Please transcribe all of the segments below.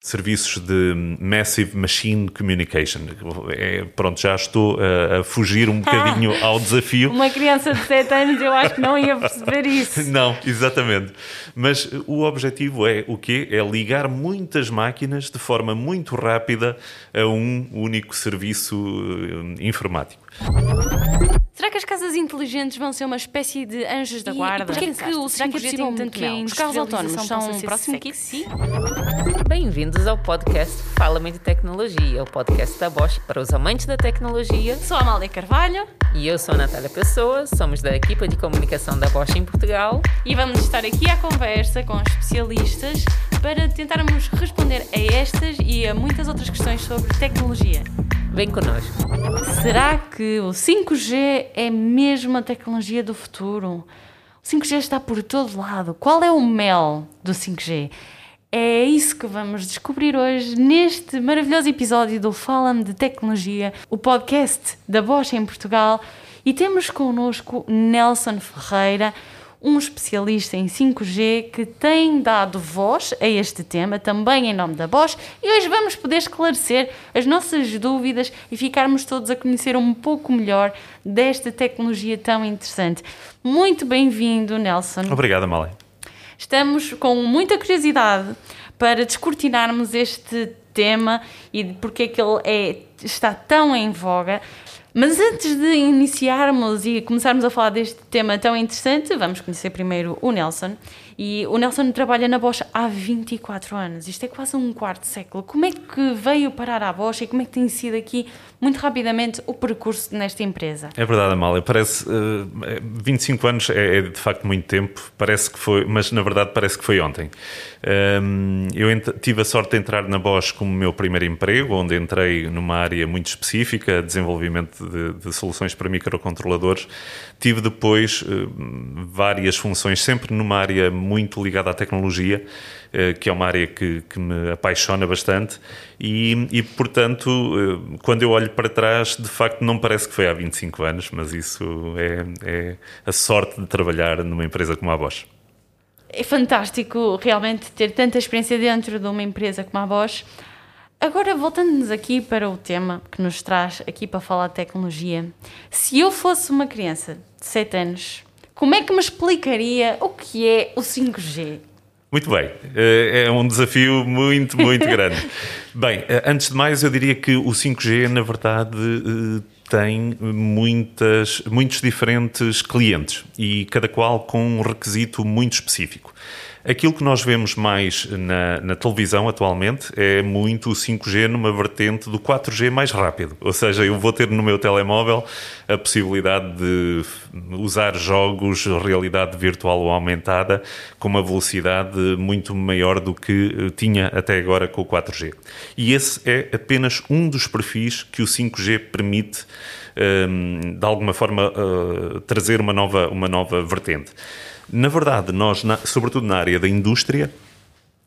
serviços de Massive Machine Communication. É, pronto, já estou a, a fugir um bocadinho ao desafio. Uma criança de 7 anos eu acho que não ia perceber isso. Não, exatamente. Mas o objetivo é o quê? É ligar muitas máquinas de forma muito rápida a um único serviço eh, informático. Será que as casas inteligentes vão ser uma espécie de anjos da guarda? E porquê é que o 5G tem tanto mel? Os carros autónomos são um próximo? Bem-vindos ao podcast Fala-me de Tecnologia, o podcast da Bosch para os amantes da tecnologia. Sou a Amália Carvalho. E eu sou a Natália Pessoa, somos da equipa de comunicação da Bosch em Portugal. E vamos estar aqui à conversa com especialistas para tentarmos responder a estas e a muitas outras questões sobre tecnologia. Vem connosco. Será que o 5G é mesmo a tecnologia do futuro? O 5G está por todo lado. Qual é o mel do 5G? É isso que vamos descobrir hoje neste maravilhoso episódio do Fala-me de Tecnologia, o podcast da Bosch em Portugal. E temos connosco Nelson Ferreira, um especialista em 5G que tem dado voz a este tema, também em nome da Bosch, e hoje vamos poder esclarecer as nossas dúvidas e ficarmos todos a conhecer um pouco melhor desta tecnologia tão interessante. Muito bem-vindo, Nelson. Obrigado, Malé. Estamos com muita curiosidade para descortinarmos este tema e porque é que ele é, está tão em voga. Mas antes de iniciarmos e começarmos a falar deste tema tão interessante, vamos conhecer primeiro o Nelson. E o Nelson trabalha na Bosch há 24 anos. Isto é quase um quarto século. Como é que veio parar à Bosch e como é que tem sido aqui, muito rapidamente, o percurso nesta empresa? É verdade, Amália. Parece. Uh, 25 anos é, é, de facto muito tempo. Parece que foi. Mas na verdade parece que foi ontem. Um, eu tive a sorte de entrar na Bosch como meu primeiro emprego, onde entrei numa área muito específica, desenvolvimento de, de soluções para microcontroladores. Tive depois uh, várias funções, sempre numa área muito ligada à tecnologia, uh, que é uma área que, que me apaixona bastante. E, e, portanto, uh, quando eu olho para trás, de facto não parece que foi há 25 anos, mas isso é, é a sorte de trabalhar numa empresa como a Bosch é fantástico realmente ter tanta experiência dentro de uma empresa como a Bosch. Agora, voltando-nos aqui para o tema que nos traz aqui para falar de tecnologia, se eu fosse uma criança de 7 anos, como é que me explicaria o que é o 5G? Muito bem, eh, é um desafio muito, muito grande. Bem, eh, antes de mais, eu diria que o 5G, na verdade, eh, tem muitas, muitos diferentes clientes e cada qual com um requisito muito específico. Aquilo que nós vemos mais na, na, televisão atualmente é muito o 5G numa vertente do 4G mais rápido. Ou seja, eu vou ter no meu telemóvel a possibilidade de usar jogos realidade virtual ou aumentada com uma velocidade muito maior do que eh, tinha até agora com o 4G. E esse é apenas um dos perfis que o 5G permite, ehm, de alguma forma, eh, trazer uma nova, uma nova vertente. Na verdade, nós, na, sobretudo na área da indústria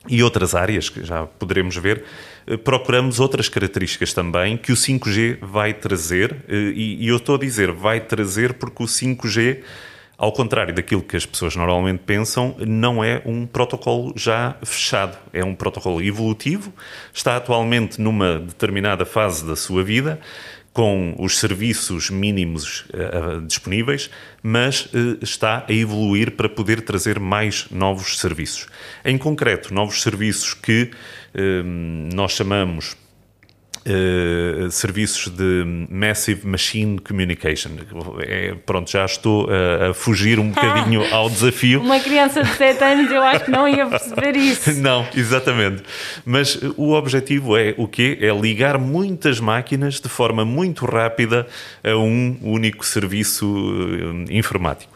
e outras áreas que já poderemos ver, eh, procuramos outras características também que o 5G vai trazer, eh, e, e eu estou a dizer vai trazer porque o 5G ao contrário daquilo que as pessoas normalmente pensam, não é um protocolo já fechado. É um protocolo evolutivo, está atualmente numa determinada fase da sua vida com os serviços mínimos uh, disponíveis, mas uh, está a evoluir para poder trazer mais novos serviços. Em concreto, novos serviços que uh, nós chamamos Uh, serviços de Massive Machine Communication. É, pronto, já estou a, a fugir um bocadinho ao desafio. Uma criança de 7 anos eu acho que não ia perceber isso. não, exatamente. Mas o objetivo é o quê? É ligar muitas máquinas de forma muito rápida a um único serviço uh, informático.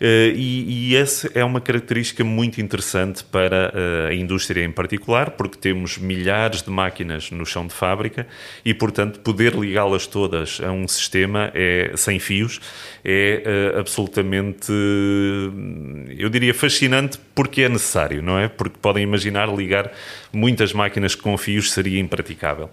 Uh, e, e essa é uma característica muito interessante para uh, a indústria em particular, porque temos milhares de máquinas no chão de fábrica e, portanto, poder ligá-las todas a um sistema é, sem fios é uh, absolutamente, eu diria, fascinante porque é necessário, não é? Porque podem imaginar ligar muitas máquinas com fios seria impraticável.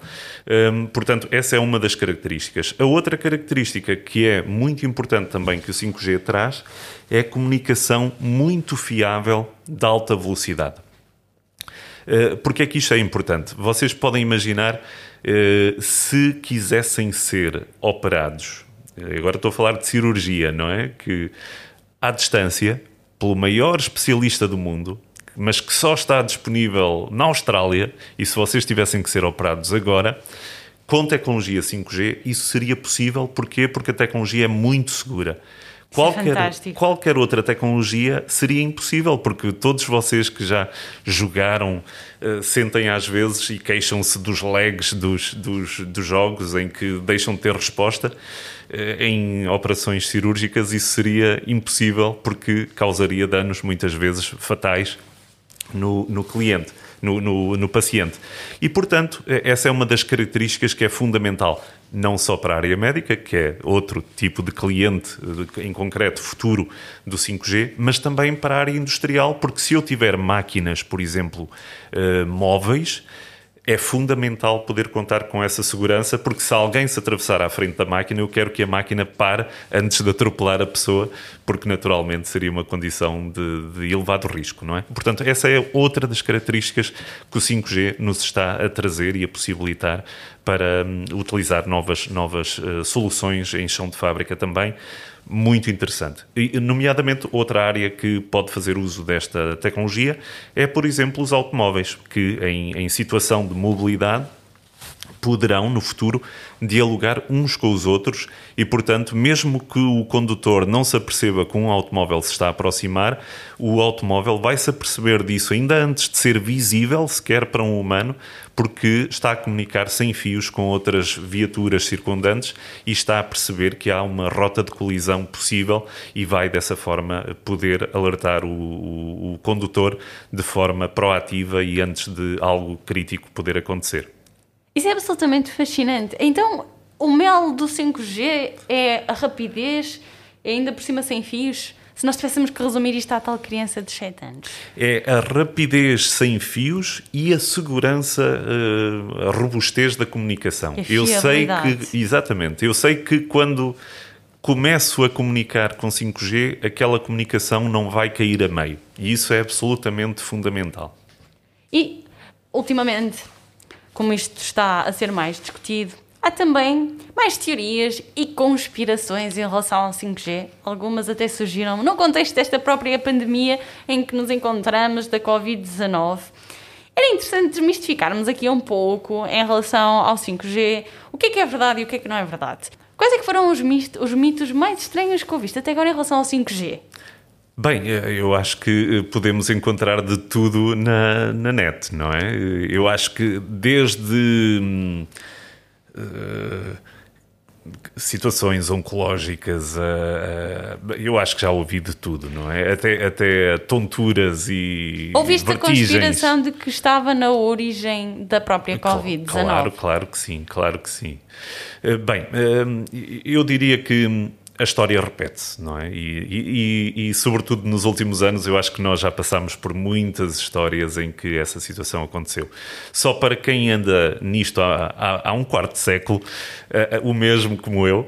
Um, portanto, essa é uma das características. A outra característica que é muito importante também que o 5G traz é comunicação muito fiável de alta velocidade. Uh, porque é que isto é importante? Vocês podem imaginar uh, se quisessem ser operados, agora estou a falar de cirurgia, não é? Que à distância, pelo maior especialista do mundo, mas que só está disponível na Austrália, e se vocês tivessem que ser operados agora, com tecnologia 5G, isso seria possível. Porquê? Porque a tecnologia é muito segura. Qualquer, qualquer outra tecnologia seria impossível, porque todos vocês que já jogaram uh, sentem às vezes e queixam-se dos lags dos, dos, dos, jogos em que deixam de ter resposta. Uh, em operações cirúrgicas, isso seria impossível porque causaria danos muitas vezes fatais no, no cliente no, no, no paciente. E, portanto, essa é uma das características que é fundamental não só para a área médica, que é outro tipo de cliente, em concreto futuro do 5G, mas também para a área industrial, porque se eu tiver máquinas, por exemplo, uh, móveis, é fundamental poder contar com essa segurança, porque se alguém se atravessar à frente da máquina, eu quero que a máquina pare antes de atropelar a pessoa, porque naturalmente seria uma condição de, de elevado risco, não é? Portanto, essa é outra das características que o 5G nos está a trazer e a possibilitar para um, utilizar novas, novas uh, soluções em chão de fábrica também, muito interessante. E, nomeadamente, outra área que pode fazer uso desta tecnologia é, por exemplo, os automóveis, que em, em situação de mobilidade poderão, no futuro, dialogar uns com os outros e, portanto, mesmo que o condutor não se aperceba que um automóvel se está a aproximar, o automóvel vai se aperceber disso ainda antes de ser visível, sequer para um humano, porque está a comunicar sem fios com outras viaturas circundantes e está a perceber que há uma rota de colisão possível e vai dessa forma poder alertar o, o, o condutor de forma proativa e antes de algo crítico poder acontecer. Isso é absolutamente fascinante. Então, o mel do 5G é a rapidez, é ainda por cima sem fios. Se nós tivéssemos que resumir isto à tal criança de 7 anos. É a rapidez sem fios e a segurança, eh, a robustez da comunicação. eu sei que, exatamente, eu sei que quando começo a comunicar com 5G, aquela comunicação não vai cair a meio. E isso é absolutamente fundamental. E, ultimamente, como isto está a ser mais discutido, há também mais teorias e conspirações em relação ao 5G. Algumas até surgiram no contexto desta própria pandemia em que nos encontramos da Covid-19. Era interessante desmistificarmos aqui um pouco em relação ao 5G, o que é que é verdade e o que é que não é verdade. Quais é que foram os mitos, os mitos mais estranhos que ouviste até agora em relação ao 5G? Bem, eh, eu acho que eh, podemos encontrar de tudo na, na net, não é? Eu acho que desde uh, situações oncológicas, uh, uh, eu acho que já ouvi de tudo, não é? Até, até tonturas e. Ouviste vertigens. a conspiração de que estava na origem da própria Covid-19? Claro, claro que sim, claro que sim. bem, eu diria que a história repete-se, não é? E, e, e, sobretudo, nos últimos anos, eu acho que nós já passamos por muitas histórias em que essa situação aconteceu. Só para quem anda nisto há, há, há um quarto de século, uh, o mesmo como eu,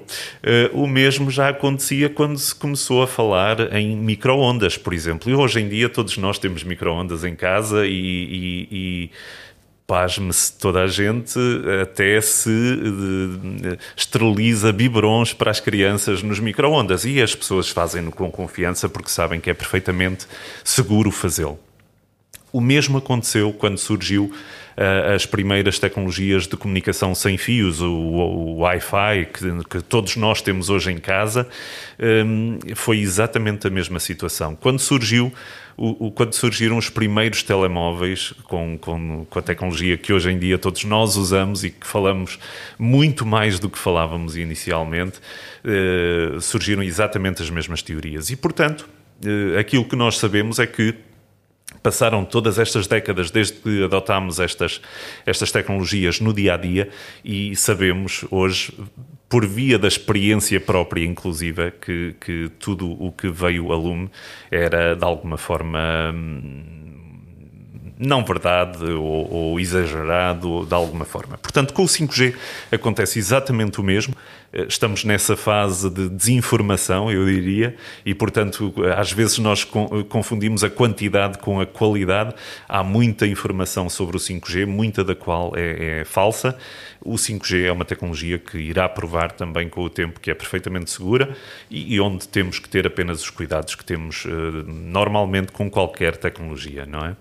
uh, o mesmo já acontecia quando se começou a falar em micro-ondas, por exemplo. E hoje em dia todos nós temos micro-ondas em casa e, e pasme-se toda a gente, até se uh, esteriliza biberons para as crianças nos micro-ondas. E as pessoas fazem-no com confiança porque sabem que é perfeitamente seguro fazê-lo. O mesmo aconteceu quando surgiu uh, as primeiras tecnologias de comunicação sem fios, o, o Wi-Fi, que, que, todos nós temos hoje em casa, um, foi exatamente a mesma situação. Quando surgiu o, o, quando surgiram os primeiros telemóveis com, com, com, a tecnologia que hoje em dia todos nós usamos e que falamos muito mais do que falávamos inicialmente, eh, surgiram exatamente as mesmas teorias. E, portanto, eh, aquilo que nós sabemos é que passaram todas estas décadas desde que adotámos estas, estas tecnologias no dia a dia e sabemos hoje, por via da experiência própria, inclusive, que, que tudo o que veio a lume era de alguma forma hum, não verdade ou, ou, exagerado de alguma forma. Portanto, com o 5G acontece exatamente o mesmo. Eh, estamos nessa fase de desinformação, eu diria, e portanto, às vezes nós confundimos a quantidade com a qualidade. Há muita informação sobre o 5G, muita da qual é, é falsa. O 5G é uma tecnologia que irá provar também com o tempo que é perfeitamente segura e, e onde temos que ter apenas os cuidados que temos uh, normalmente com qualquer tecnologia, não é?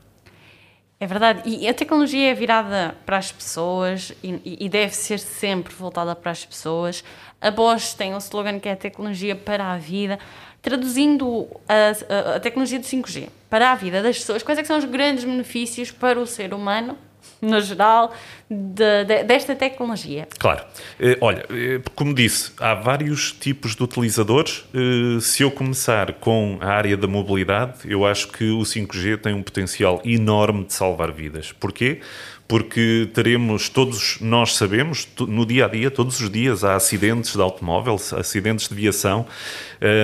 É verdade, e a tecnologia é virada para as pessoas e, e, deve ser sempre voltada para as pessoas. A Bosch tem um slogan que é a tecnologia para a vida, traduzindo a, a, a tecnologia do 5G para a vida das pessoas. Quais é são os grandes benefícios para o ser humano no geral, de, de, desta tecnologia? Claro. Eh, olha, eh, como disse, há vários tipos de utilizadores. Eh, se eu começar com a área da mobilidade, eu acho que o 5G tem um potencial enorme de salvar vidas. Porquê? porque teremos, todos nós sabemos, no dia a dia, todos os dias há acidentes de automóvel, acidentes de viação,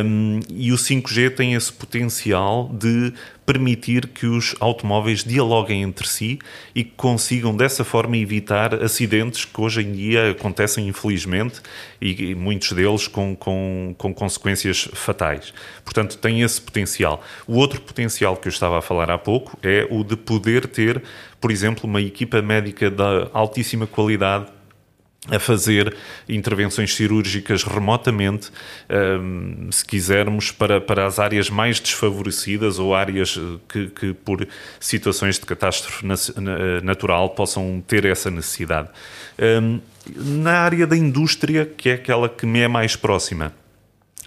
um, e o 5G tem esse potencial de permitir que os automóveis dialoguem entre si e consigam dessa forma evitar acidentes que hoje em dia acontecem infelizmente e, muitos deles com, com, com consequências fatais. Portanto, tem esse potencial. O outro potencial que eu estava a falar há pouco é o de poder ter, por exemplo, uma equipa médica de altíssima qualidade a fazer intervenções cirúrgicas remotamente, um, se quisermos, para, para as áreas mais desfavorecidas ou áreas eh, que, que por situações de catástrofe natural possam ter essa necessidade. Um, na área da indústria, que é aquela que me é mais próxima,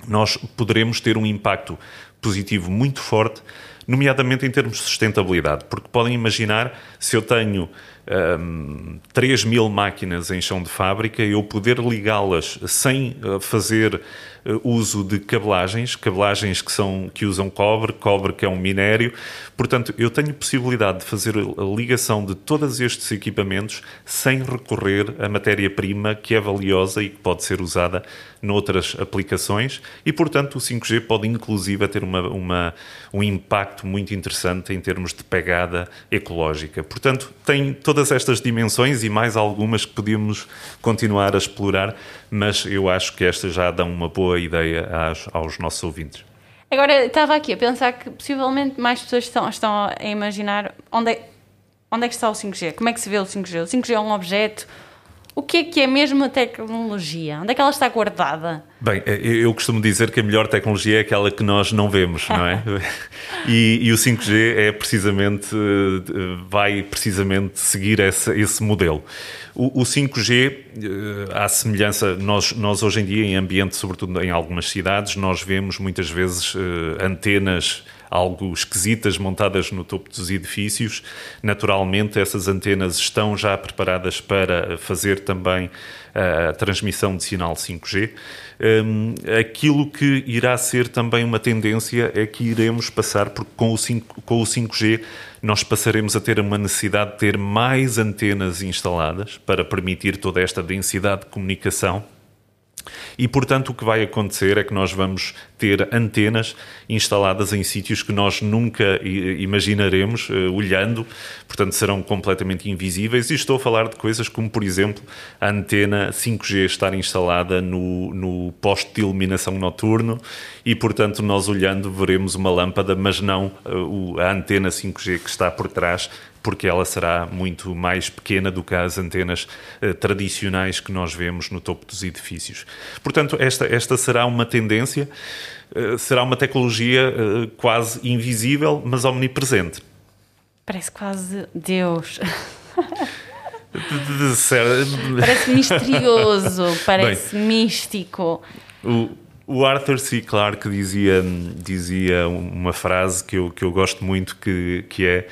nós poderemos ter um impacto positivo muito forte, nomeadamente em termos de sustentabilidade, porque podem imaginar se eu tenho um, 3 mil máquinas em chão de fábrica, eu poder ligá-las sem uh, fazer uh, uso de cabelagens, cabelagens que, são, que usam cobre, cobre que é um minério. Portanto, eu tenho possibilidade de fazer a ligação de todos estes equipamentos sem recorrer a matéria-prima que é valiosa e que pode ser usada noutras aplicações e, portanto, o 5G pode inclusive ter uma, uma, um impacto muito interessante em termos de pegada ecológica. Portanto, tem todas estas dimensões e mais algumas que podíamos continuar a explorar, mas eu acho que estas já dão uma boa ideia aos, aos nossos ouvintes. Agora, estava aqui a pensar que possivelmente mais pessoas estão, estão a imaginar onde é, onde é que está o 5G, como é que se vê o 5G. O 5G é um objeto, o que é que é mesmo a tecnologia? Onde é que ela está guardada? Bem, eh, eu costumo dizer que a melhor tecnologia é aquela que nós não vemos, não é? e, e, o 5G é precisamente, eh, vai precisamente seguir esse, esse modelo. O, o 5G, eh, à semelhança, nós, nós hoje em dia em ambiente, sobretudo em algumas cidades, nós vemos muitas vezes antenas algo esquisitas montadas no topo dos edifícios. Naturalmente, essas antenas estão já preparadas para fazer também a transmissão de sinal 5G. Um, aquilo que irá ser também uma tendência é que iremos passar, porque com o, 5, com o 5G nós passaremos a ter uma necessidade de ter mais antenas instaladas para permitir toda esta densidade de comunicação e, portanto, o que vai acontecer é que nós vamos ter antenas instaladas em sítios que nós nunca imaginaremos uh, olhando, portanto, serão completamente invisíveis. E estou a falar de coisas como, por exemplo, a antena 5G estar instalada no, no poste de iluminação noturno e, portanto, nós olhando veremos uma lâmpada, mas não uh, a antena 5G que está por trás porque ela será muito mais pequena do que as antenas uh, tradicionais que nós vemos no topo dos edifícios. Portanto, esta, esta será uma tendência, uh, será uma tecnologia uh, quase invisível, mas omnipresente. Parece quase Deus. parece misterioso, parece Bem, místico. O, o Arthur C. Clarke dizia, dizia uma frase que eu, que eu gosto muito, que, que é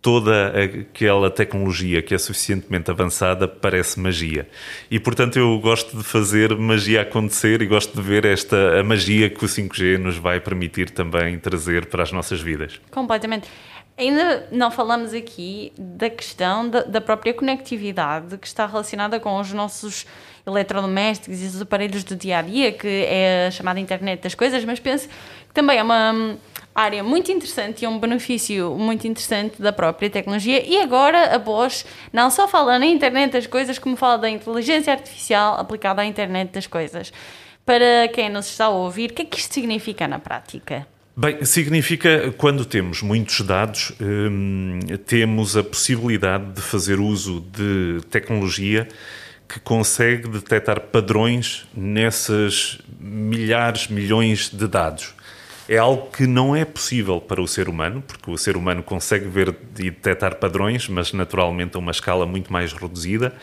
toda aquela tecnologia que é suficientemente avançada parece magia. E portanto eu gosto de fazer magia acontecer e gosto de ver esta a magia que o 5G nos vai permitir também trazer para as nossas vidas. Completamente. Ainda não falamos aqui da questão da, da própria conectividade que está relacionada com os nossos eletrodomésticos e os aparelhos do dia a dia, que é a chamada internet das coisas, mas penso que também é uma área muito interessante e um benefício muito interessante da própria tecnologia. E agora a Bosch não só fala na internet das coisas, como fala da inteligência artificial aplicada à internet das coisas. Para quem nos está a ouvir, o que é que isto significa na prática? Bem, significa quando temos muitos dados, hum, temos a possibilidade de fazer uso de tecnologia que consegue detectar padrões nessas milhares, milhões de dados. É algo que não é possível para o ser humano, porque o ser humano consegue ver e detectar padrões, mas naturalmente a uma escala muito mais reduzida.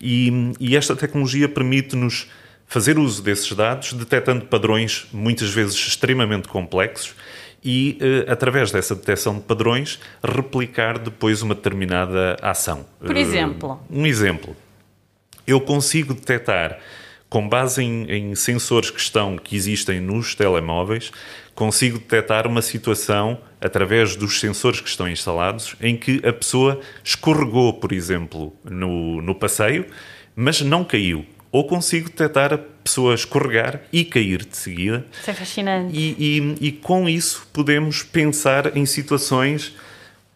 E, e esta tecnologia permite-nos fazer uso desses dados, detectando padrões muitas vezes extremamente complexos e, uh, através dessa detecção de padrões, replicar depois uma determinada ação. Por exemplo? Uh, um exemplo. Eu consigo detectar, com base em, em, sensores que estão, que existem nos telemóveis, consigo detectar uma situação através dos sensores que estão instalados em que a pessoa escorregou, por exemplo, no, no passeio, mas não caiu ou consigo detectar a pessoa escorregar e cair de seguida. Isso é fascinante. E, e, e, com isso podemos pensar em situações,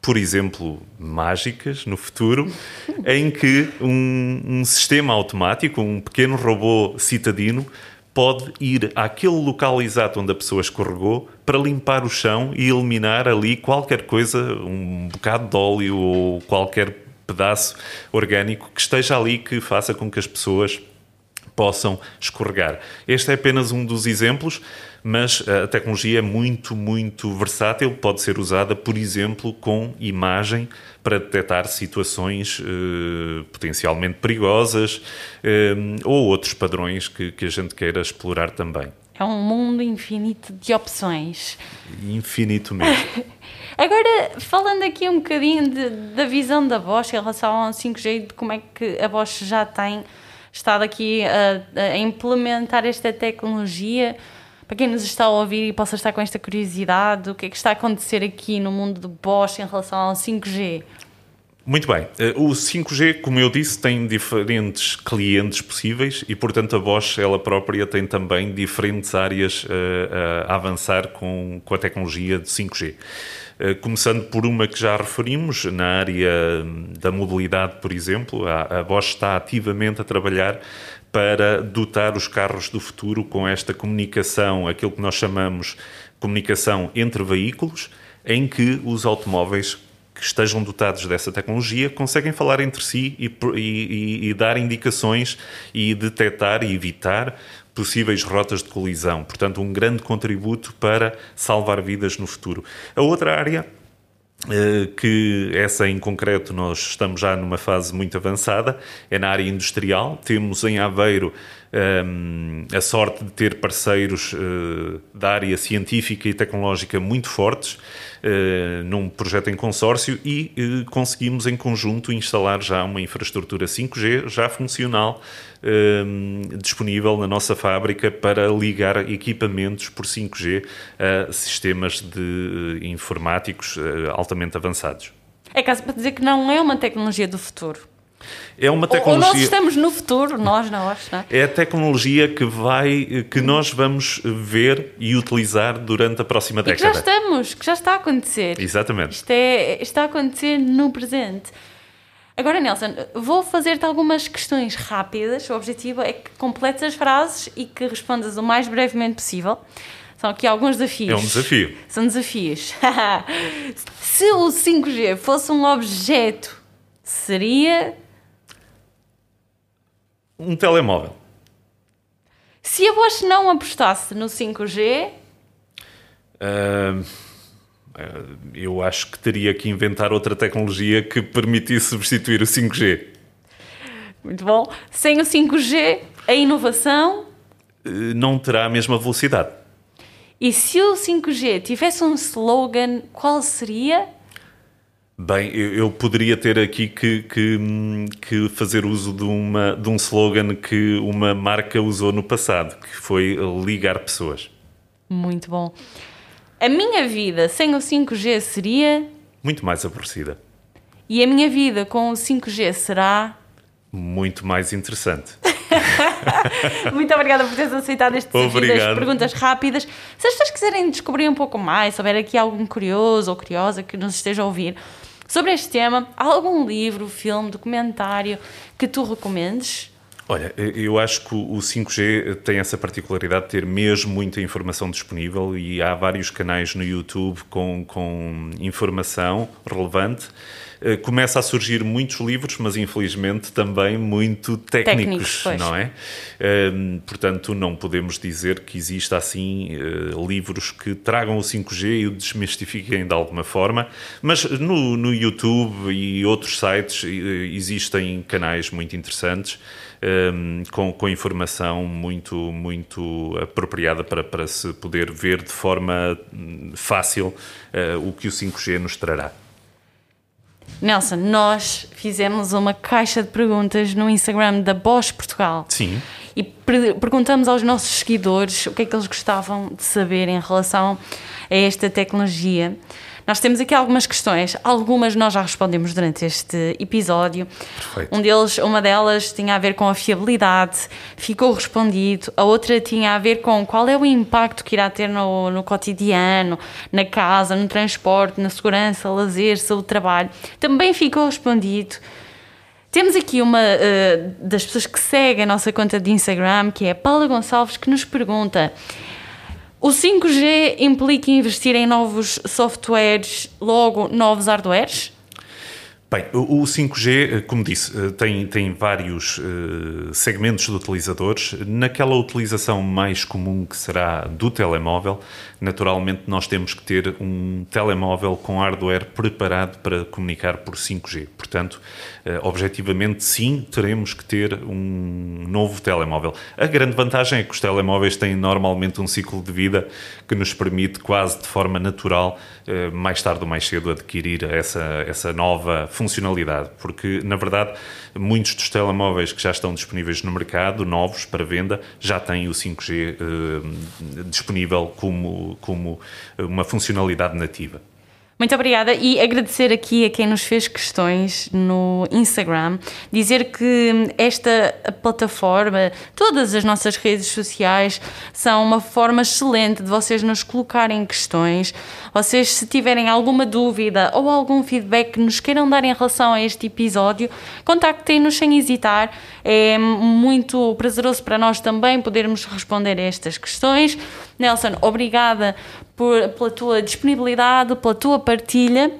por exemplo, mágicas no futuro, em que um, um sistema automático, um pequeno robô citadino, pode ir àquele local exato onde a pessoa escorregou para limpar o chão e eliminar ali qualquer coisa, um bocado de óleo ou qualquer pedaço orgânico que esteja ali que faça com que as pessoas possam escorregar. Este é apenas um dos exemplos, mas a tecnologia é muito, muito versátil. Pode ser usada, por exemplo, com imagem para detectar situações eh, potencialmente perigosas eh, ou outros padrões que, que a gente queira explorar também. É um mundo infinito de opções. Infinito mesmo. Agora, falando aqui um bocadinho de, da visão da Bosch em relação ao 5G, de como é que a Bosch já tem estado aqui a, a implementar esta tecnologia. Para quem nos está a ouvir e possa estar com esta curiosidade, o que é que está a acontecer aqui no mundo do Bosch em relação ao 5G? Muito bem. Eh, o 5G, como eu disse, tem diferentes clientes possíveis e, portanto, a Bosch, ela própria, tem também diferentes áreas eh, a avançar com, com a tecnologia de 5G. Eh, começando por uma que já referimos, na área da mobilidade, por exemplo, a Bosch está ativamente a trabalhar para dotar os carros do futuro com esta comunicação, aquilo que nós chamamos comunicação entre veículos, em que os automóveis que estejam dotados dessa tecnologia conseguem falar entre si e, e, e, dar indicações e detectar e evitar possíveis rotas de colisão. Portanto, um grande contributo para salvar vidas no futuro. A outra área eh, que essa em concreto nós estamos já numa fase muito avançada, é na área industrial. Temos em Aveiro um, a sorte de ter parceiros uh, da área científica e tecnológica muito fortes uh, num projeto em consórcio e uh, conseguimos em conjunto instalar já uma infraestrutura 5G já funcional disponível na nossa fábrica para ligar equipamentos por 5G a sistemas de informáticos altamente avançados. É caso para dizer que não é uma tecnologia do futuro. É uma tecnologia. Ou nós estamos no futuro, nós não é? É a tecnologia que vai, que nós vamos ver e utilizar durante a próxima e década. Que já estamos, que já está a acontecer. Exatamente. Isto é, está a acontecer no presente. Agora, Nelson, vou fazer-te algumas questões rápidas. O objetivo é que completes as frases e que respondas o mais brevemente possível. São aqui alguns desafios. É um desafio. São desafios. Se o 5G fosse um objeto, seria um telemóvel. Se a Bosch não apostasse no 5G. Uh, eu acho que teria que inventar outra tecnologia que permitisse substituir o 5G. Muito bom. Sem o 5G, a inovação. Uh, não terá a mesma velocidade. E se o 5G tivesse um slogan, qual seria? Bem, eu, eu, poderia ter aqui que, que, que, fazer uso de, uma, de um slogan que uma marca usou no passado, que foi ligar pessoas. Muito bom. A minha vida sem o 5G seria. Muito mais aborrecida. E a minha vida com o 5G será. Muito mais interessante. Muito obrigada por teres aceitado este desafio das perguntas rápidas. Se as pessoas quiserem descobrir um pouco mais, se houver aqui algum curioso ou curiosa que nos esteja a ouvir sobre este tema, há algum livro, filme, documentário que tu recomendes? Olha, eu acho que o 5G tem essa particularidade de ter mesmo muita informação disponível e há vários canais no YouTube com, com informação relevante. Eh, começa a surgir muitos livros, mas infelizmente também muito técnicos, técnicos não é? Ehm, portanto, não podemos dizer que exista assim eh, livros que tragam o 5G e o desmistifiquem de alguma forma, mas no, no YouTube e outros sites eh, existem canais muito interessantes um, ehm, com, com informação muito, muito apropriada para, para se poder ver de forma hum, fácil uh, o que o 5G nos trará. Nelson, nós fizemos uma caixa de perguntas no Instagram da Bosch Portugal. Sim. E perguntamos aos nossos seguidores o que é que eles gostavam de saber em relação a esta tecnologia. Nós temos aqui algumas questões, algumas nós já respondemos durante este episódio. Perfeito. Um deles, uma delas tinha a ver com a fiabilidade, ficou respondido. A outra tinha a ver com qual é o impacto que irá ter no, no cotidiano, na casa, no transporte, na segurança, lazer, saúde, trabalho. Também ficou respondido. Temos aqui uma uh, das pessoas que segue a nossa conta de Instagram, que é a Paula Gonçalves, que nos pergunta o 5G implica investir em novos softwares, logo novos hardwares? Bem, o 5G, eh, como disse, eh, tem, tem vários uh, segmentos de utilizadores. Naquela utilização mais comum que será do telemóvel, naturalmente nós temos que ter um telemóvel com hardware preparado para comunicar por 5G. Portanto, objetivamente, sim, teremos que ter um novo telemóvel. A grande vantagem é que os telemóveis têm normalmente um ciclo de vida que nos permite, quase de forma natural, mais tarde ou mais cedo, adquirir essa, essa nova função funcionalidade, porque na verdade muitos dos telemóveis que já estão disponíveis no mercado, novos para venda, já têm o 5G eh, disponível como, como uma funcionalidade nativa. Muito obrigada e agradecer aqui a quem nos fez questões no Instagram, dizer que esta plataforma, todas as nossas redes sociais são uma forma excelente de vocês nos colocarem questões. Vocês, se tiverem alguma dúvida ou algum feedback que nos queiram dar em relação a este episódio, contactem-nos sem hesitar. É muito prazeroso para nós também podermos responder a estas questões. Nelson, obrigada por, pela tua disponibilidade, pela tua partilha.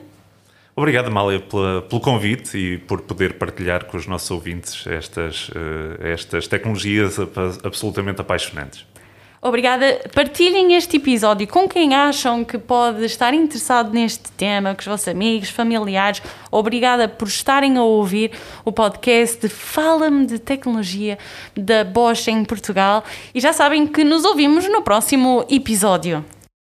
Obrigado, Amália, pela, pelo convite e por poder partilhar com os nossos ouvintes estas, uh, estas tecnologias absolutamente apaixonantes. Obrigada. Partilhem este episódio com quem acham que pode estar interessado neste tema, com os vossos amigos, familiares. Obrigada por estarem a ouvir o podcast Fala-me de Tecnologia da Bosch em Portugal. E já sabem que nos ouvimos no próximo episódio.